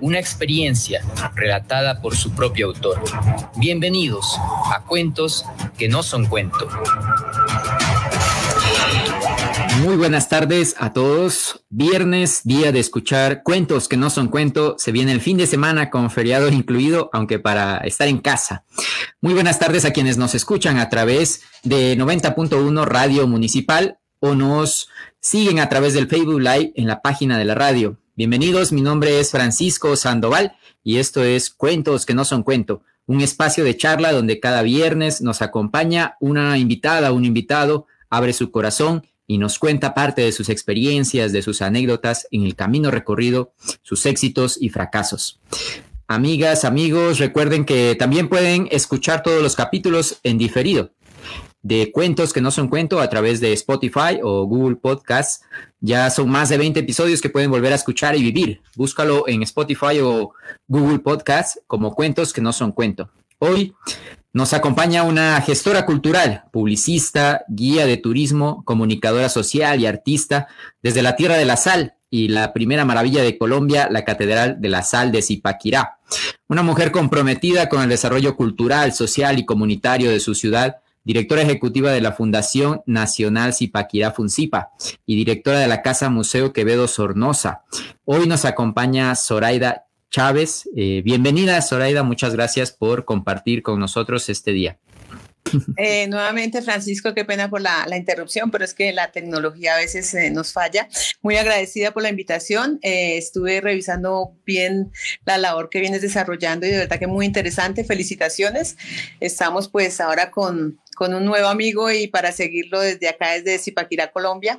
una experiencia relatada por su propio autor. Bienvenidos a Cuentos que no son cuento. Muy buenas tardes a todos. Viernes, día de escuchar cuentos que no son cuento. Se viene el fin de semana con feriado incluido, aunque para estar en casa. Muy buenas tardes a quienes nos escuchan a través de 90.1 Radio Municipal o nos siguen a través del Facebook Live en la página de la radio. Bienvenidos, mi nombre es Francisco Sandoval y esto es Cuentos que no son cuento, un espacio de charla donde cada viernes nos acompaña una invitada, un invitado, abre su corazón y nos cuenta parte de sus experiencias, de sus anécdotas en el camino recorrido, sus éxitos y fracasos. Amigas, amigos, recuerden que también pueden escuchar todos los capítulos en diferido de cuentos que no son cuento a través de Spotify o Google Podcasts. Ya son más de 20 episodios que pueden volver a escuchar y vivir. Búscalo en Spotify o Google Podcasts como cuentos que no son cuento. Hoy nos acompaña una gestora cultural, publicista, guía de turismo, comunicadora social y artista desde la Tierra de la Sal y la primera maravilla de Colombia, la Catedral de la Sal de Zipaquirá. Una mujer comprometida con el desarrollo cultural, social y comunitario de su ciudad directora ejecutiva de la Fundación Nacional Zipaquirá Funcipa y directora de la Casa Museo Quevedo Sornosa. Hoy nos acompaña Zoraida Chávez. Eh, bienvenida, Zoraida. Muchas gracias por compartir con nosotros este día. Eh, nuevamente, Francisco, qué pena por la, interrupción, pero es que la tecnología a veces eh, nos falla. Muy agradecida por la invitación. Estuve revisando bien la labor que vienes desarrollando y de verdad que muy interesante. Felicitaciones. Estamos pues ahora con, con un nuevo amigo y para seguirlo desde acá, desde Zipaquirá, Colombia,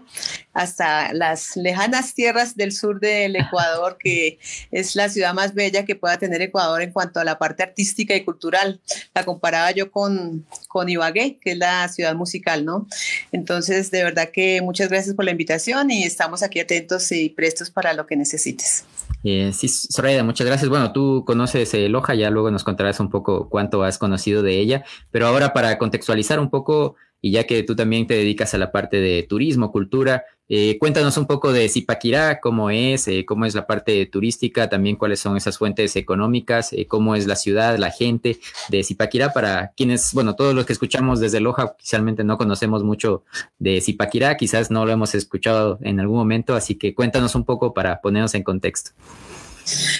hasta las lejanas tierras del sur del Ecuador, que es la ciudad más bella que pueda tener Ecuador en cuanto a la parte artística y cultural. La comparaba yo con, con Ibagué, que es la ciudad musical, ¿no? Entonces, de verdad que muchas gracias por la invitación y estamos aquí atentos y prestos para lo que necesites. Eh, sí, Soraya, muchas gracias. Bueno, tú conoces eh, Loja, ya luego nos contarás un poco cuánto has conocido de ella, pero ahora para contextualizar un poco, y ya que tú también te dedicas a la parte de turismo, cultura, eh, cuéntanos un poco de Zipaquirá, cómo es, eh, cómo es la parte turística, también cuáles son esas fuentes económicas, eh, cómo es la ciudad, la gente de Zipaquirá, para quienes, bueno, todos los que escuchamos desde Loja, oficialmente no conocemos mucho de Zipaquirá, quizás no lo hemos escuchado en algún momento, así que cuéntanos un poco para ponernos en contexto.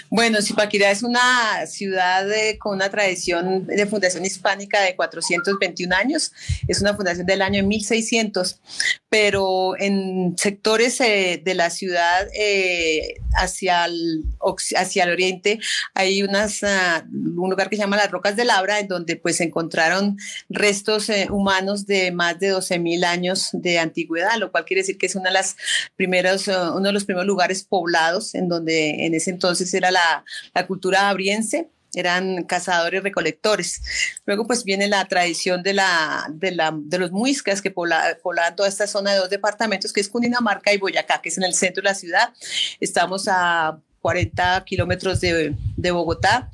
Bueno, Zipaquirá es una ciudad con una tradición de fundación hispánica de 421 años. Es una fundación del año 1600, pero en sectores eh, de la ciudad eh, hacia, el, oriente hay ah, un lugar que se llama las Rocas de Labra, en donde pues encontraron restos eh, humanos de más de 12.000 años de antigüedad, lo cual quiere decir que es una de las primeros, uno de los primeros lugares poblados en donde en ese entonces entonces era la, cultura abriense eran cazadores recolectores. Luego pues viene la tradición de, la, de, los muiscas que poblaban toda esta zona de dos departamentos que es Cundinamarca y Boyacá, que es en el centro de la ciudad. Estamos a 40 kilómetros de Bogotá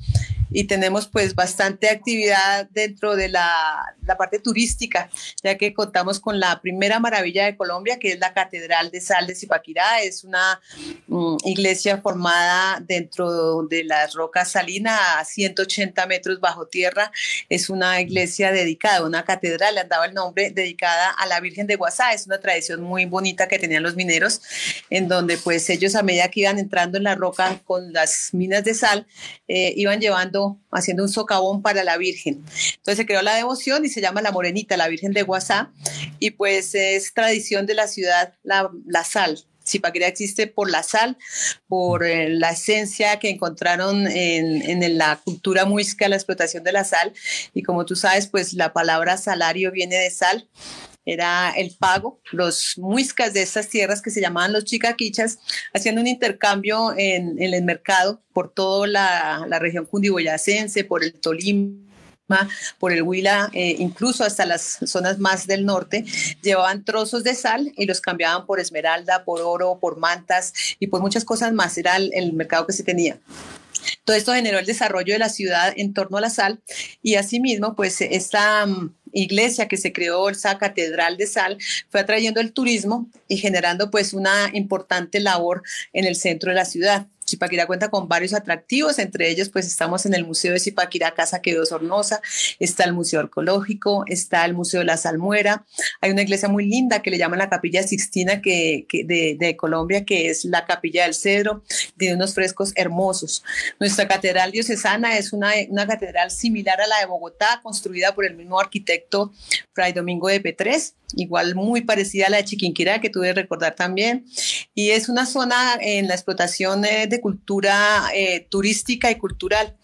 y tenemos pues bastante actividad dentro de la, la, parte turística, ya que contamos con la primera maravilla de Colombia, que es la Catedral de Sal de Zipaquirá. Es una mm, iglesia formada dentro de las rocas salinas a 180 metros bajo tierra. Es una iglesia dedicada, una catedral, le han dado el nombre, dedicada a la Virgen de Guasá. Es una tradición muy bonita que tenían los mineros, en donde pues ellos a medida que iban entrando en la roca con las minas de sal, eh, iban llevando haciendo un socavón para la Virgen. Entonces se creó la devoción y se llama la Morenita, la Virgen de Guasá, y pues es tradición de la ciudad la, la sal. Zipaquirá existe por la sal, por eh, la esencia que encontraron en, la cultura muisca, la explotación de la sal. Y como tú sabes, pues la palabra salario viene de sal era el pago. Los muiscas de estas tierras que se llamaban los chicaquichas hacían un intercambio en, el mercado por toda la, región cundiboyacense, por el Tolima por el Huila, eh, incluso hasta las zonas más del norte, llevaban trozos de sal y los cambiaban por esmeralda, por oro, por mantas y por muchas cosas más. Era el mercado que se tenía. Todo esto generó el desarrollo de la ciudad en torno a la sal y asimismo, pues esta mm, iglesia que se creó, esa catedral de sal, fue atrayendo el turismo y generando pues una importante labor en el centro de la ciudad. Zipaquirá cuenta con varios atractivos, entre ellos pues estamos en el Museo de Zipaquirá Casa Quedó Sornosa, está el Museo Arqueológico, está el Museo de la Salmuera, hay una iglesia muy linda que le llaman la Capilla Sixtina que, de, Colombia, que es la Capilla del Cedro, tiene unos frescos hermosos. Nuestra catedral diocesana es una, catedral similar a la de Bogotá, construida por el mismo arquitecto Fray Domingo de Petrés igual muy parecida a la de Chiquinquirá, que tuve que recordar también. Y es una zona en la explotación eh, de cultura eh, turística y cultural.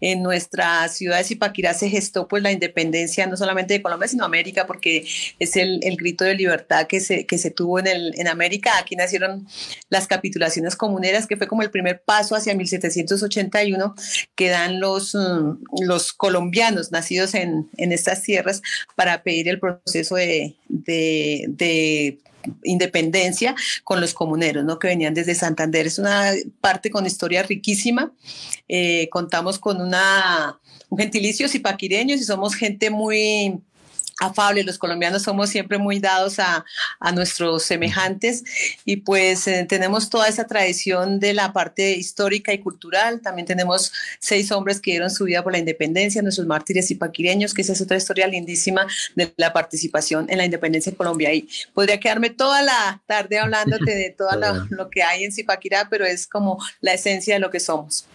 En nuestra ciudad de Zipaquirá se gestó pues la independencia no solamente de Colombia, sino América, porque es el, el grito de libertad que se, que se tuvo en, el, en América. Aquí nacieron las capitulaciones comuneras, que fue como el primer paso hacia 1781 que dan los, mm, los colombianos nacidos en, en estas tierras para pedir el proceso de, de, independencia con los comuneros, ¿no? Que venían desde Santander. Es una parte con historia riquísima. Eh, contamos con una, un gentilicio zipaquireños y somos gente muy afable, los colombianos somos siempre muy dados a, nuestros semejantes y pues eh, tenemos toda esa tradición de la parte histórica y cultural, también tenemos seis hombres que dieron su vida por la independencia, nuestros mártires y paquireños, que esa es otra historia lindísima de la participación en la independencia de Colombia. Y podría quedarme toda la tarde hablándote de todo. lo, que hay en Zipaquirá, pero es como la esencia de lo que somos.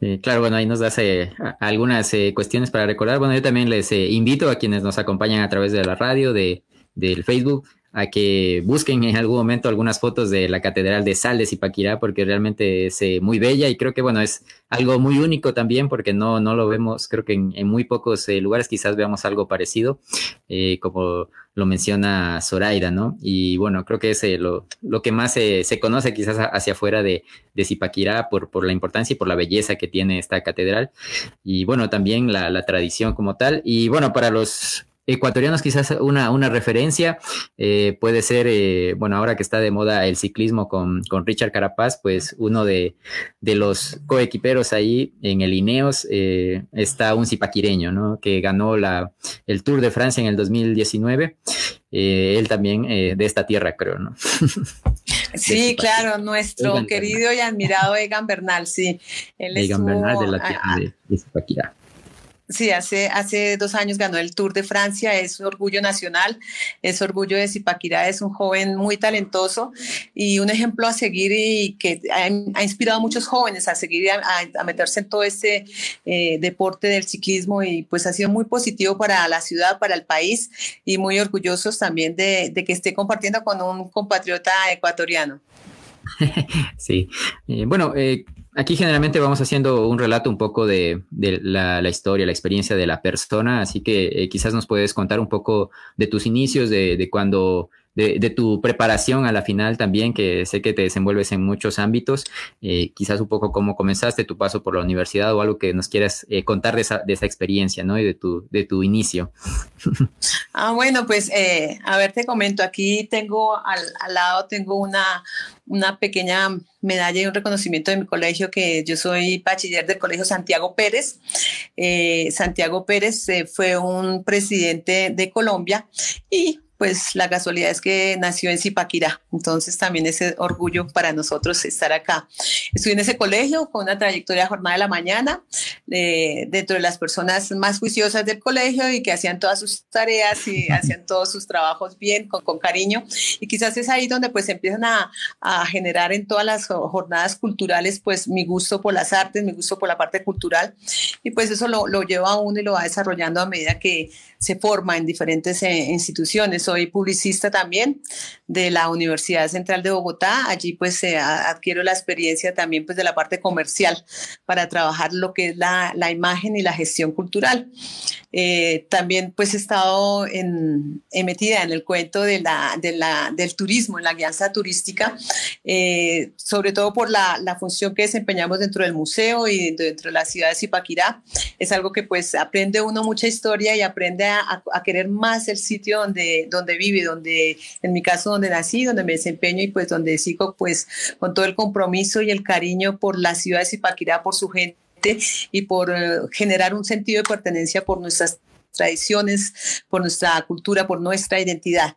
Eh, claro, bueno, ahí nos das eh, algunas eh, cuestiones para recordar. Bueno, yo también les invito a quienes nos acompañan a través de la radio, de, del Facebook, a que busquen en algún momento algunas fotos de la Catedral de Sales y Paquirá, porque realmente es muy bella y creo que, bueno, es algo muy único también, porque no, no lo vemos, creo que en, muy pocos lugares quizás veamos algo parecido, como lo menciona Zoraida, ¿no? Y bueno, creo que es eh, lo, lo, que más se conoce quizás hacia afuera de, de Zipaquirá por, por la importancia y por la belleza que tiene esta catedral. Y bueno, también la tradición como tal. Y bueno, para los ecuatorianos quizás una, una referencia eh, puede ser, eh, bueno, ahora que está de moda el ciclismo con, con Richard Carapaz, pues uno de, de, los coequiperos ahí en el Ineos eh, está un zipaquireño, ¿no? Que ganó la, el Tour de Francia en el 2019. él también de esta tierra, creo, ¿no? Sí, claro, nuestro querido y admirado Egan Bernal, sí. Egan Bernal de la tierra de, de Zipaquirá. Sí, hace, hace dos años ganó el Tour de Francia, es orgullo nacional, es orgullo de Zipaquirá, es un joven muy talentoso y un ejemplo a seguir y que ha, inspirado a muchos jóvenes a seguir, a, meterse en todo este eh, deporte del ciclismo y pues ha sido muy positivo para la ciudad, para el país y muy orgullosos también de, que esté compartiendo con un compatriota ecuatoriano. Sí, eh, bueno, eh, Aquí generalmente vamos haciendo un relato un poco de, la, historia, la experiencia de la persona, así que eh, quizás nos puedes contar un poco de tus inicios, de, de cuando, de, tu preparación a la final también, que sé que te desenvuelves en muchos ámbitos, eh, quizás un poco cómo comenzaste tu paso por la universidad o algo que nos quieras eh, contar de esa, de esa experiencia, ¿no? Y de tu, de tu inicio. Ah, bueno, pues a ver, te comento, aquí tengo al, al lado, tengo una, una pequeña medalla y un reconocimiento de mi colegio, que yo soy bachiller del Colegio Santiago Pérez. Eh, Santiago Pérez eh, fue un presidente de Colombia y pues la casualidad es que nació en Zipaquirá, entonces también es orgullo para nosotros estar acá. Estuve en ese colegio con una trayectoria de jornada de la mañana, eh, dentro de las personas más juiciosas del colegio y que hacían todas sus tareas y hacían todos sus trabajos bien, con, con cariño, y quizás es ahí donde pues empiezan a, a, generar en todas las jornadas culturales pues mi gusto por las artes, mi gusto por la parte cultural, y pues eso lo, lo lleva a uno y lo va desarrollando a medida que se forma en diferentes eh, instituciones soy publicista también de la Universidad Central de Bogotá. Allí pues adquiero la experiencia también pues de la parte comercial para trabajar lo que es la, la imagen y la gestión cultural. Eh, también pues he estado en, metida en el cuento de la, de la, del turismo, en la guianza turística, eh, sobre todo por la, la, función que desempeñamos dentro del museo y dentro de la ciudad de Zipaquirá. Es algo que pues aprende uno mucha historia y aprende a, a, querer más el sitio donde, donde vive, donde en mi caso donde nací, donde me desempeño y pues donde sigo pues con todo el compromiso y el cariño por la ciudad de Zipaquirá, por su gente y por eh, generar un sentido de pertenencia por nuestras tradiciones, por nuestra cultura, por nuestra identidad.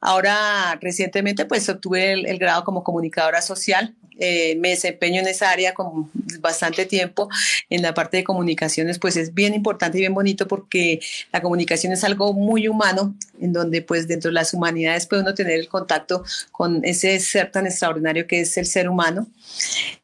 Ahora, recientemente, pues obtuve el, grado como comunicadora social. Eh, me desempeño en esa área con bastante tiempo en la parte de comunicaciones, pues es bien importante y bien bonito porque la comunicación es algo muy humano, en donde pues dentro de las humanidades puede uno tener el contacto con ese ser tan extraordinario que es el ser humano.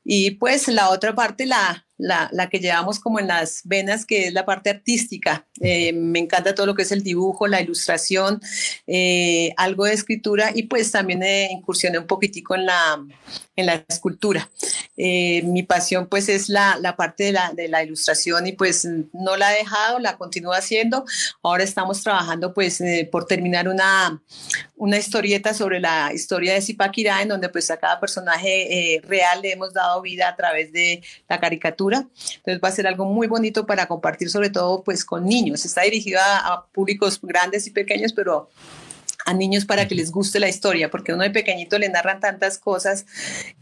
Y pues la otra parte, la, la, la, que llevamos como en las venas, que es la parte artística. Eh, me encanta todo lo que es el dibujo, la ilustración, eh, algo de escritura y pues también eh, incursioné un poquitico en la, en la escultura. mi pasión pues es la, la parte de la, de la, ilustración y pues no la he dejado, la continúo haciendo. Ahora estamos trabajando pues por terminar una, una historieta sobre la historia de Zipaquirá, en donde pues a cada personaje real le hemos dado vida a través de la caricatura entonces va a ser algo muy bonito para compartir, sobre todo pues con niños. Está dirigido a públicos grandes y pequeños, pero a niños para que les guste la historia, porque uno de pequeñito le narran tantas cosas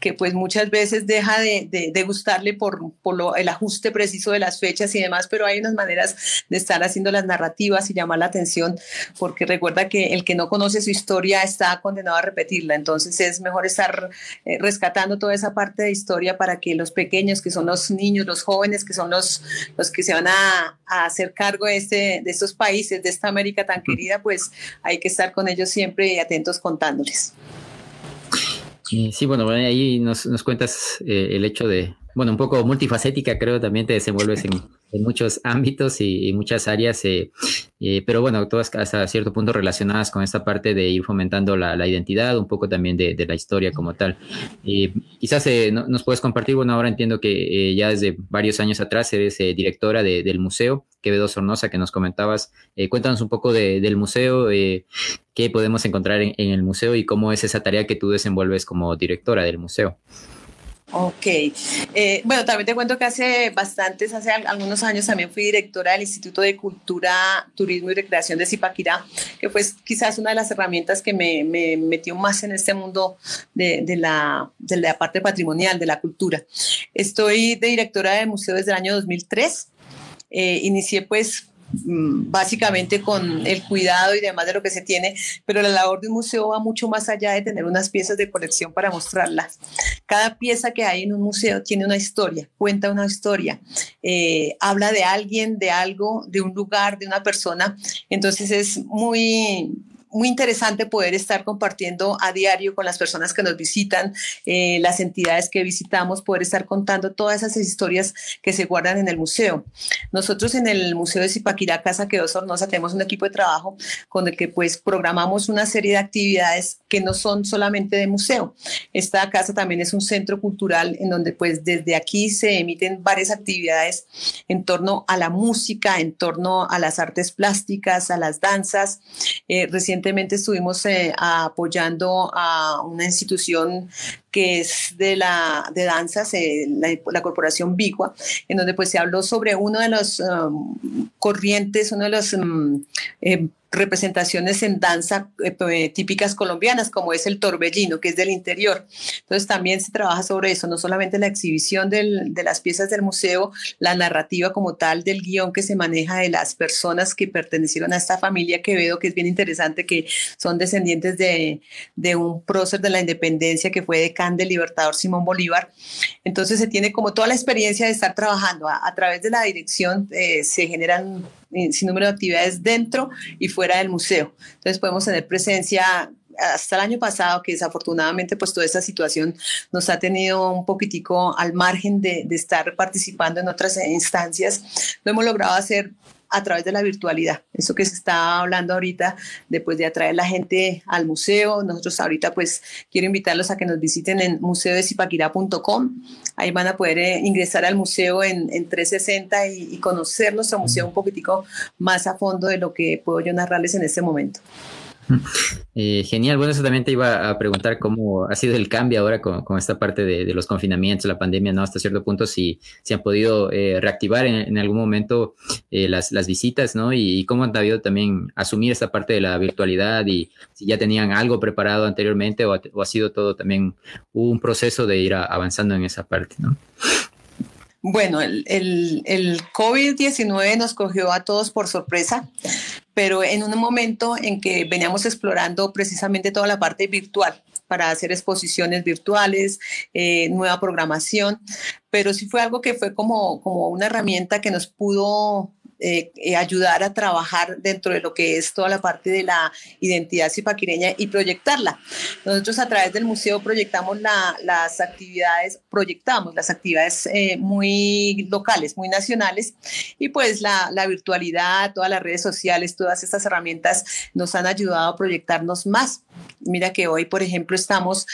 que pues muchas veces deja de, de, gustarle por, por lo, el ajuste preciso de las fechas y demás, pero hay unas maneras de estar haciendo las narrativas y llamar la atención, porque recuerda que el que no conoce su historia está condenado a repetirla, entonces es mejor estar eh, rescatando toda esa parte de historia para que los pequeños, que son los niños, los jóvenes, que son los, los que se van a, a hacer cargo de, este, de estos países, de esta América tan querida, pues hay que estar con ellos siempre atentos contándoles. Sí, bueno, ahí nos, nos cuentas eh, el hecho de, bueno, un poco multifacética, creo, también te desenvuelves en, en muchos ámbitos y, muchas áreas, eh, eh, pero bueno, todas hasta cierto punto relacionadas con esta parte de ir fomentando la, la identidad, un poco también de, de, la historia como tal. quizás nos puedes compartir, bueno, ahora entiendo que ya desde varios años atrás eres directora del museo Quevedo Sornosa que nos comentabas. cuéntanos un poco del museo, qué podemos encontrar en, el museo y cómo es esa tarea que tú desenvuelves como directora del museo. Ok, eh, bueno, también te cuento que hace bastantes, hace algunos años también fui directora del Instituto de Cultura, Turismo y Recreación de Zipaquirá, que fue quizás una de las herramientas que me, metió más en este mundo de, la, parte patrimonial, de la cultura. Estoy de directora del museo desde el año 2003. Eh, inicié pues básicamente con el cuidado y demás de lo que se tiene, pero la labor de un museo va mucho más allá de tener unas piezas de colección para mostrarlas. Cada pieza que hay en un museo tiene una historia, cuenta una historia, eh, habla de alguien, de algo, de un lugar, de una persona. Entonces es muy muy interesante poder estar compartiendo a diario con las personas que nos visitan, eh, las entidades que visitamos, poder estar contando todas esas historias que se guardan en el museo. Nosotros en el Museo de Zipaquirá, Casa Quedó Sornosa, tenemos un equipo de trabajo con el que pues programamos una serie de actividades que no son solamente de museo. Esta casa también es un centro cultural en donde pues desde aquí se emiten varias actividades en torno a la música, en torno a las artes plásticas, a las danzas. Eh, recientemente estuvimos eh, apoyando a una institución que es de la de danzas, eh, la, corporación Bigua, en donde pues se habló sobre uno de los um, corrientes, uno de los um, eh, representaciones en danza eh, típicas colombianas, como es el torbellino, que es del interior. Entonces también se trabaja sobre eso, no solamente la exhibición del, de las piezas del museo, la narrativa como tal del guion que se maneja de las personas que pertenecieron a esta familia que veo que es bien interesante, que son descendientes de, de un prócer de la independencia que fue decán del Libertador Simón Bolívar. Entonces se tiene como toda la experiencia de estar trabajando a, través de la dirección, eh, se generan eh, sin número de actividades dentro y fuera del museo. Entonces podemos tener presencia hasta el año pasado, que desafortunadamente pues toda esta situación nos ha tenido un poquitico al margen de, de estar participando en otras instancias, lo hemos logrado hacer a través de la virtualidad. Eso que se está hablando ahorita, después de atraer la gente al museo. Nosotros ahorita pues quiero invitarlos a que nos visiten en museodesipaquirá.com. Ahí van a poder eh, ingresar al museo en, 360 y, y, conocer nuestro museo un poquitico más a fondo de lo que puedo yo narrarles en este momento. Eh, genial, bueno, eso también te iba a preguntar cómo ha sido el cambio ahora con, esta parte de, los confinamientos, la pandemia, ¿no? Hasta cierto punto, si, si han podido eh, reactivar en, algún momento eh, las, visitas, ¿no? Y, cómo han sabido también asumir esta parte de la virtualidad y si ya tenían algo preparado anteriormente o ha, sido todo también un proceso de ir avanzando en esa parte, ¿no? Bueno, el, el COVID-19 nos cogió a todos por sorpresa pero en un momento en que veníamos explorando precisamente toda la parte virtual para hacer exposiciones virtuales, eh, nueva programación, pero sí fue algo que fue como, como una herramienta que nos pudo eh, eh, ayudar a trabajar dentro de lo que es toda la parte de la identidad zipaquireña y proyectarla. Nosotros a través del museo proyectamos las actividades, proyectamos las actividades eh, muy locales, muy nacionales y pues la, la virtualidad, todas las redes sociales, todas estas herramientas nos han ayudado a proyectarnos más. Mira que hoy, por ejemplo, estamos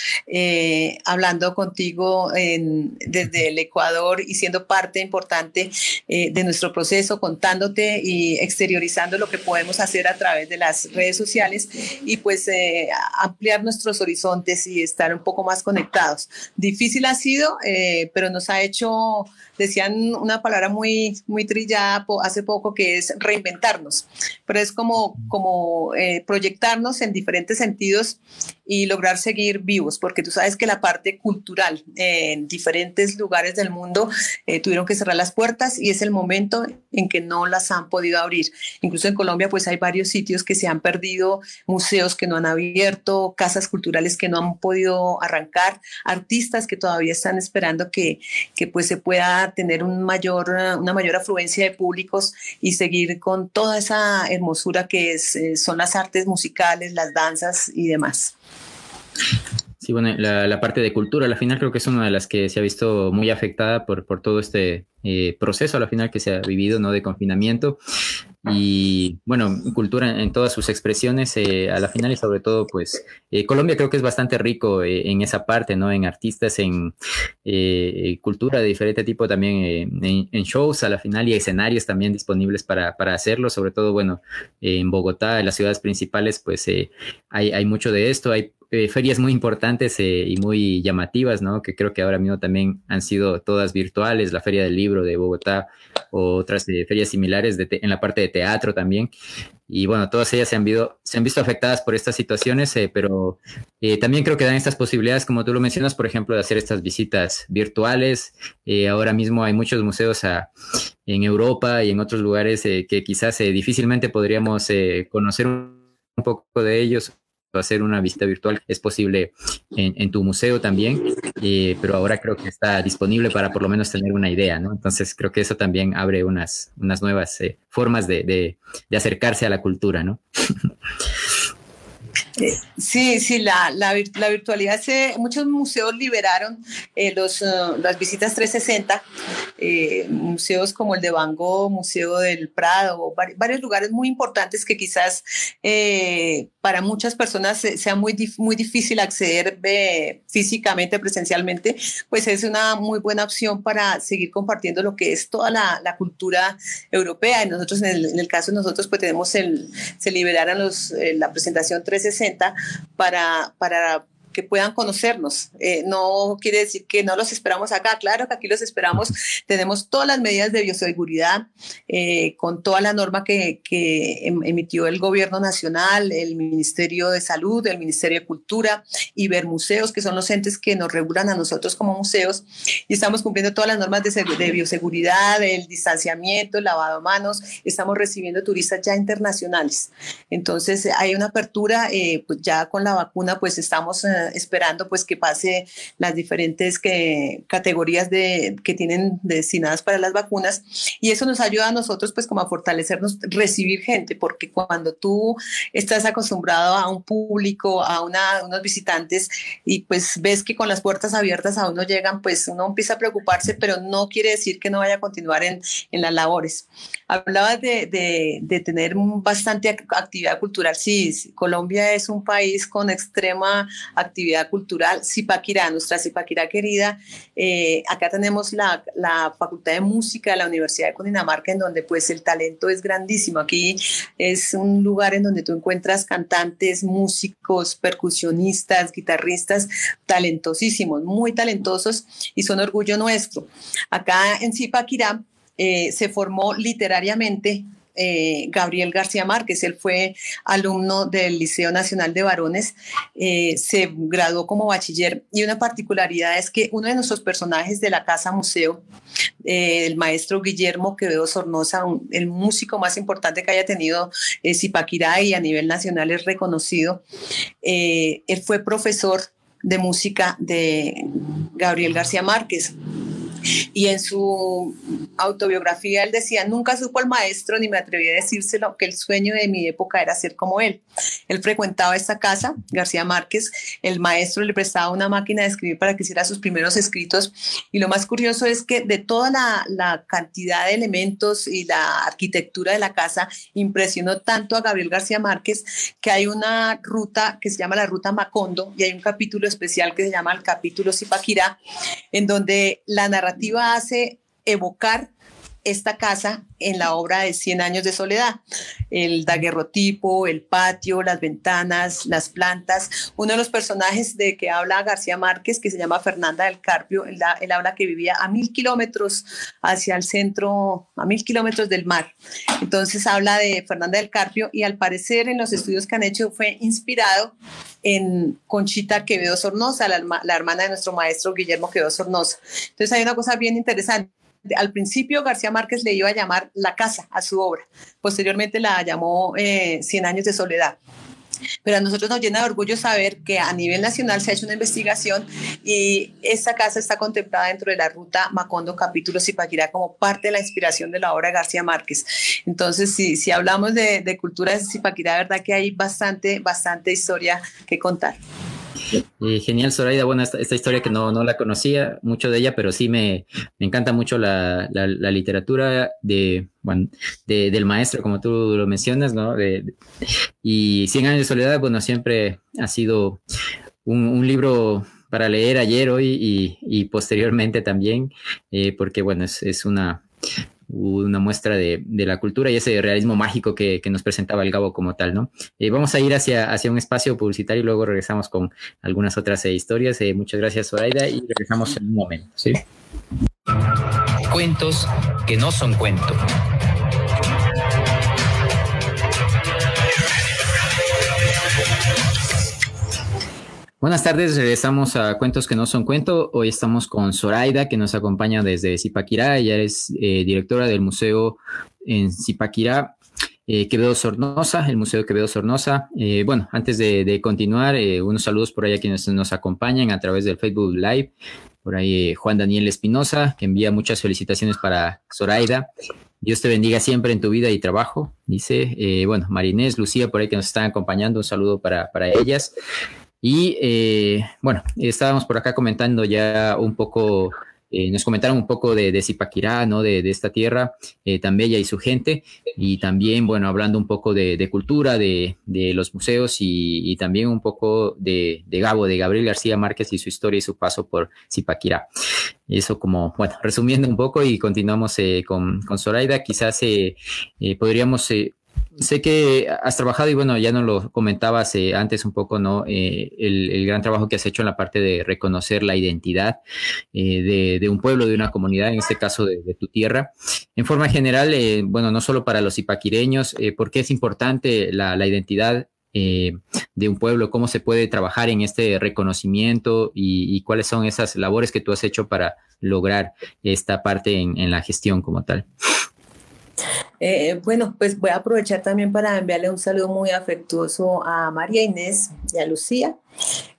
hablando contigo desde el Ecuador y siendo parte importante de nuestro proceso, contando y exteriorizando lo que podemos hacer a través de las redes sociales y pues eh, ampliar nuestros horizontes y estar un poco más conectados. Difícil ha sido, eh, pero nos ha hecho, decían una palabra muy, muy trillada hace poco que es reinventarnos, pero es como, como eh, proyectarnos en diferentes sentidos y lograr seguir vivos, porque tú sabes que la parte cultural en diferentes lugares del mundo tuvieron que cerrar las puertas y es el momento en que no las han podido abrir. Incluso en Colombia pues hay varios sitios que se han perdido, museos que no han abierto, casas culturales que no han podido arrancar, artistas que todavía están esperando que, que pues se pueda tener un mayor, una mayor afluencia de públicos y seguir con toda esa hermosura que eh, son las artes musicales, las danzas y demás. Sí, bueno, la, parte de cultura, al final creo que es una de las que se ha visto muy afectada por, por todo este eh, proceso, al final que se ha vivido, ¿no? De confinamiento. Y bueno, cultura en todas sus expresiones, eh, a la final y sobre todo, pues eh, Colombia creo que es bastante rico en esa parte, ¿no? En artistas, en cultura de diferente tipo también, en, shows a la final y escenarios también disponibles para, para hacerlo, sobre todo, bueno, en Bogotá, en las ciudades principales, pues hay, hay mucho de esto, hay eh, ferias muy importantes eh, y muy llamativas, ¿no? Que creo que ahora mismo también han sido todas virtuales, la Feria del Libro de Bogotá o otras eh, ferias similares en la parte de teatro también. Y bueno, todas ellas se han, visto, se han visto afectadas por estas situaciones, pero también creo que dan estas posibilidades, como tú lo mencionas, por ejemplo, de hacer estas visitas virtuales. ahora mismo hay muchos museos en Europa y en otros lugares que quizás difícilmente podríamos conocer un poco de ellos hacer una visita virtual es posible en, tu museo también, eh, pero ahora creo que está disponible para por lo menos tener una idea, ¿no? Entonces creo que eso también abre unas, unas nuevas eh, formas de, de, de, acercarse a la cultura, ¿no? Sí, sí, la, la, la virtualidad, se, muchos museos liberaron eh, los, eh, las visitas 360, eh, museos como el de Van Gogh, Museo del Prado, varios lugares muy importantes que quizás para muchas personas sea muy, muy difícil acceder físicamente, presencialmente, pues es una muy buena opción para seguir compartiendo lo que es toda la, la cultura europea. Y nosotros, en el, en el, caso de nosotros, pues tenemos el, se liberaron los, la presentación 360 para, para que puedan conocernos. Eh, no quiere decir que no los esperamos acá, claro que aquí los esperamos. Tenemos todas las medidas de bioseguridad eh, con toda la norma que, que, em, emitió el gobierno nacional, el Ministerio de Salud, el Ministerio de Cultura, Ibermuseos, que son los entes que nos regulan a nosotros como museos. Y estamos cumpliendo todas las normas de, de bioseguridad, el distanciamiento, el lavado de manos. Estamos recibiendo turistas ya internacionales. Entonces hay una apertura, eh, pues ya con la vacuna, pues estamos esperando pues que pase las diferentes que, categorías de, que tienen destinadas para las vacunas y eso nos ayuda a nosotros pues como a fortalecernos, recibir gente, porque cuando tú estás acostumbrado a un público, a una, unos visitantes y pues ves que con las puertas abiertas a uno llegan, pues uno empieza a preocuparse, pero no quiere decir que no vaya a continuar en, en las labores. Hablabas de, de, de tener bastante actividad cultural. Sí, Colombia es un país con extrema actividad cultural. Zipaquirá, nuestra Zipaquirá querida, eh, acá tenemos la, la, Facultad de Música de la Universidad de Cundinamarca, en donde pues el talento es grandísimo. Aquí es un lugar en donde tú encuentras cantantes, músicos, percusionistas, guitarristas, talentosísimos, muy talentosos y son orgullo nuestro. Acá en Zipaquirá eh, se formó literariamente eh, Gabriel García Márquez. Él fue alumno del Liceo Nacional de Varones, eh, se graduó como bachiller y una particularidad es que uno de nuestros personajes de la Casa Museo, eh, el maestro Guillermo Quevedo Sornosa, el músico más importante que haya tenido Zipaquirá y a nivel nacional es reconocido, él fue profesor de música de Gabriel García Márquez. Y en su autobiografía él decía, nunca supo al maestro ni me atreví a decírselo que el sueño de mi época era ser como él. Él frecuentaba esta casa, García Márquez, el maestro le prestaba una máquina de escribir para que hiciera sus primeros escritos y lo más curioso es que de toda la, la cantidad de elementos y la arquitectura de la casa impresionó tanto a Gabriel García Márquez que hay una ruta que se llama la ruta Macondo y hay un capítulo especial que se llama el capítulo Zipaquirá en donde la narrativa hace evocar esta casa en la obra de Cien años de soledad. El daguerrotipo, el patio, las ventanas, las plantas. Uno de los personajes de que habla García Márquez, que se llama Fernanda del Carpio, él, habla que vivía a mil kilómetros hacia el centro, a mil kilómetros del mar. Entonces habla de Fernanda del Carpio y al parecer en los estudios que han hecho fue inspirado en Conchita Quevedo Sornosa, la, la hermana de nuestro maestro Guillermo Quevedo Sornosa. Entonces hay una cosa bien interesante al principio García Márquez le iba a llamar La Casa a su obra, posteriormente la llamó eh, Cien años de soledad. Pero a nosotros nos llena de orgullo saber que a nivel nacional se ha hecho una investigación y esta casa está contemplada dentro de la ruta Macondo capítulo Zipaquirá como parte de la inspiración de la obra de García Márquez. Entonces, si, si hablamos de, de cultura de Zipaquirá, verdad que hay bastante, bastante historia que contar. Eh, genial, Zoraida. Bueno, esta, historia que no, no, la conocía mucho de ella, pero sí me, me encanta mucho la, la, literatura de, bueno, de, del maestro, como tú lo mencionas, ¿no? y Cien años de soledad, bueno, siempre ha sido un, libro para leer ayer, hoy y, posteriormente también, eh, porque, bueno, es una una muestra de, la cultura y ese realismo mágico que, nos presentaba el Gabo como tal, ¿no? Eh, vamos a ir hacia, hacia un espacio publicitario y luego regresamos con algunas otras eh, historias. Eh, muchas gracias, Zoraida, y regresamos en un momento, ¿sí? Cuentos que no son cuentos. Buenas tardes, regresamos a Cuentos que no son cuento. Hoy estamos con Zoraida, que nos acompaña desde Zipaquirá. Ella es eh, directora del museo en Zipaquirá, eh, Quevedo Sornosa, el Museo Quevedo Sornosa. Eh, bueno, antes de, continuar, unos saludos por ahí a quienes nos acompañan a través del Facebook Live. Por ahí Juan Daniel Espinosa, que envía muchas felicitaciones para Zoraida. Dios te bendiga siempre en tu vida y trabajo, dice. bueno, Marinés, Lucía, por ahí que nos están acompañando, un saludo para, para ellas. Y eh, bueno, estábamos por acá comentando ya un poco, eh, nos comentaron un poco de, de Zipaquirá, ¿no? De, esta tierra eh, tan bella y su gente. Y también, bueno, hablando un poco de, cultura, de, los museos y, también un poco de, Gabo, de Gabriel García Márquez y su historia y su paso por Zipaquirá. Eso como, bueno, resumiendo un poco y continuamos con, con Zoraida, quizás podríamos sé que has trabajado y bueno, ya nos lo comentabas eh, antes un poco, ¿no? Eh, el, gran trabajo que has hecho en la parte de reconocer la identidad eh, de, un pueblo, de una comunidad, en este caso de, tu tierra. En forma general, bueno, no solo para los ipaquireños, ¿por qué es importante la, identidad de un pueblo, cómo se puede trabajar en este reconocimiento y, cuáles son esas labores que tú has hecho para lograr esta parte en la gestión como tal. Eh, bueno, pues voy a aprovechar también para enviarle un saludo muy afectuoso a María Inés y a Lucía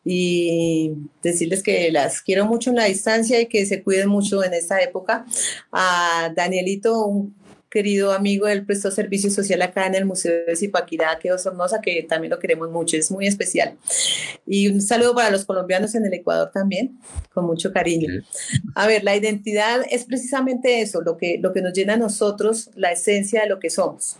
y decirles que las quiero mucho en la distancia y que se cuiden mucho en esta época. A Danielito, un querido amigo, él prestó servicio social acá en el Museo de Zipaquirá, que Sornosa, que también lo queremos mucho, es muy especial. Y un saludo para los colombianos en el Ecuador también, con mucho cariño. A ver, la identidad es precisamente eso, lo que, lo que nos llena a nosotros, la esencia de lo que somos.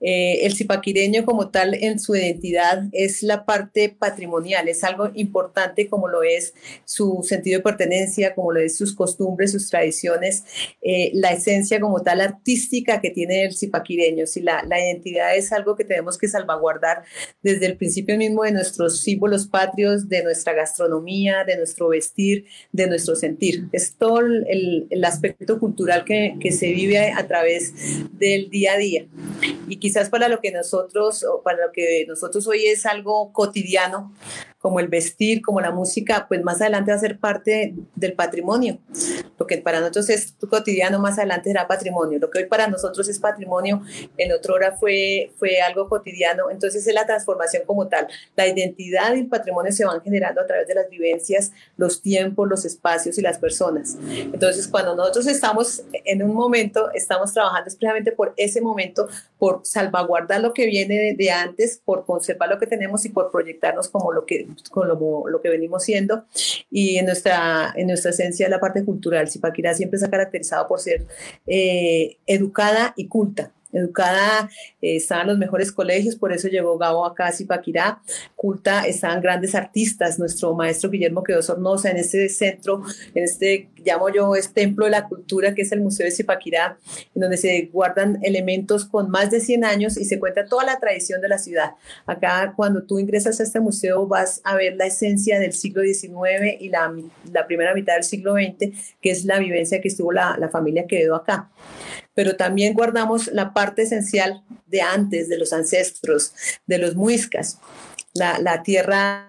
Eh, el zipaquireño como tal en su identidad es la parte patrimonial, es algo importante como lo es su sentido de pertenencia, como lo es sus costumbres, sus tradiciones, eh, la esencia como tal artística que tiene el zipaquireño. Si la, la identidad es algo que tenemos que salvaguardar desde el principio mismo de nuestros símbolos patrios, de nuestra gastronomía, de nuestro vestir, de nuestro sentir. Es todo el, el aspecto cultural que, que se vive a través del día a día. Y quizás para lo que nosotros, para lo que nosotros hoy es algo cotidiano, como el vestir, como la música, pues más adelante va a ser parte del patrimonio. Lo que para nosotros es cotidiano, más adelante será patrimonio. Lo que hoy para nosotros es patrimonio, en otra hora fue, fue algo cotidiano. Entonces es la transformación como tal. La identidad y el patrimonio se van generando a través de las vivencias, los tiempos, los espacios y las personas. Entonces cuando nosotros estamos en un momento, estamos trabajando precisamente por ese momento, por salvaguardar lo que viene de antes, por conservar lo que tenemos y por proyectarnos como lo que con lo, que venimos siendo. Y en nuestra, en nuestra esencia, la parte cultural, Zipaquirá siempre se ha caracterizado por ser eh, educada y culta educada, eh, estaban los mejores colegios, por eso llegó Gabo acá a Zipaquirá, culta, estaban grandes artistas, nuestro maestro Guillermo quedó Sornosa en este centro, en este, llamo yo, es templo de la cultura, que es el Museo de Zipaquirá, en donde se guardan elementos con más de 100 años y se cuenta toda la tradición de la ciudad. Acá, cuando tú ingresas a este museo, vas a ver la esencia del siglo XIX y la, la primera mitad del siglo XX, que es la vivencia que estuvo la, la familia quedó acá pero también guardamos la parte esencial de antes, de los ancestros, de los muiscas. La, tierra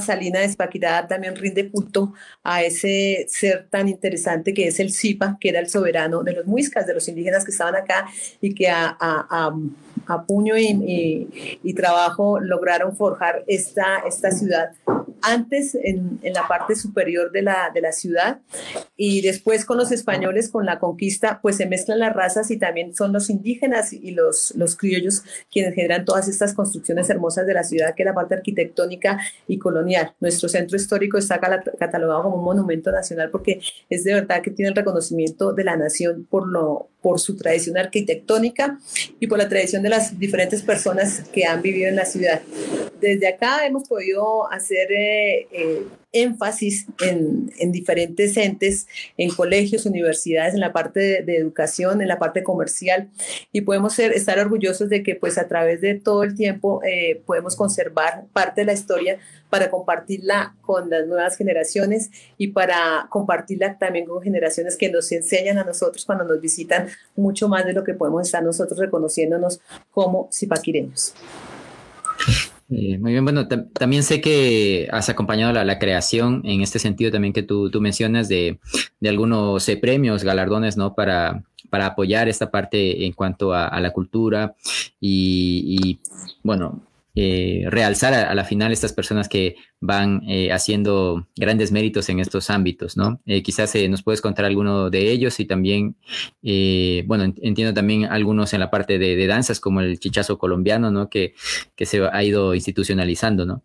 salina de Espaquirá también rinde culto a ese ser tan interesante que es el Zipa, que era el soberano de los muiscas, de los indígenas que estaban acá y que a, puño y, trabajo lograron forjar esta ciudad antes en, en, la parte superior de la, de la ciudad y después con los españoles, con la conquista, pues se mezclan las razas y también son los indígenas y los, los criollos quienes generan todas estas construcciones hermosas de la ciudad, que es la parte arquitectónica y colonial. Nuestro centro histórico está catalogado como un monumento nacional porque es de verdad que tiene el reconocimiento de la nación por, lo, por su tradición arquitectónica y por la tradición de las diferentes personas que han vivido en la ciudad. Desde acá hemos podido hacer... Eh, eh, énfasis en, diferentes entes, en colegios, universidades, en la parte de, educación, en la parte comercial, y podemos estar orgullosos de que pues a través de todo el tiempo eh, podemos conservar parte de la historia para compartirla con las nuevas generaciones y para compartirla también con generaciones que nos enseñan a nosotros cuando nos visitan mucho más de lo que podemos estar nosotros reconociéndonos como zipaquireños. Eh, muy bien, bueno, también sé que has acompañado la, la, creación en este sentido también que tú, tú mencionas de, de algunos eh, premios, galardones, ¿no? Para, para apoyar esta parte en cuanto a, la cultura y, bueno, eh, realzar a, la final estas personas que van eh, haciendo grandes méritos en estos ámbitos, ¿no? Eh, quizás nos puedes contar alguno de ellos y también, bueno, entiendo también algunos en la parte de, de, danzas como el chichazo colombiano, ¿no? Que, que se ha ido institucionalizando, ¿no?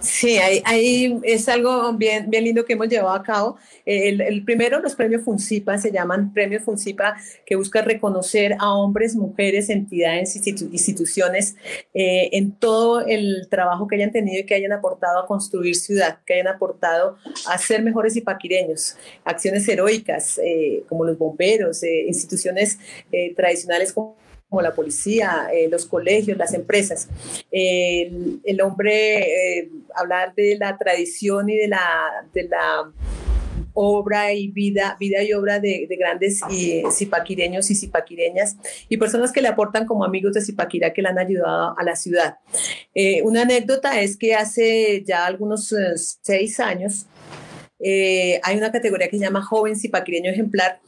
Sí, ahí, es algo bien, bien lindo que hemos llevado a cabo. El, primero, los premios FUNCIPA, se llaman premios FUNCIPA, que busca reconocer a hombres, mujeres, entidades, instituciones eh, en todo el trabajo que hayan tenido y que hayan aportado a construir ciudad, que hayan aportado a ser mejores ipaquireños. Acciones heroicas, eh, como los bomberos, eh, instituciones tradicionales como como la policía, eh, los colegios, las empresas. El, hombre, eh, hablar de la tradición y de la, de la obra y vida, vida y obra de, de grandes eh, zipaquireños y zipaquireñas y personas que le aportan como amigos de Zipaquirá que le han ayudado a la ciudad. una anécdota es que hace ya algunos seis años eh, hay una categoría que se llama Joven Zipaquireño Ejemplar.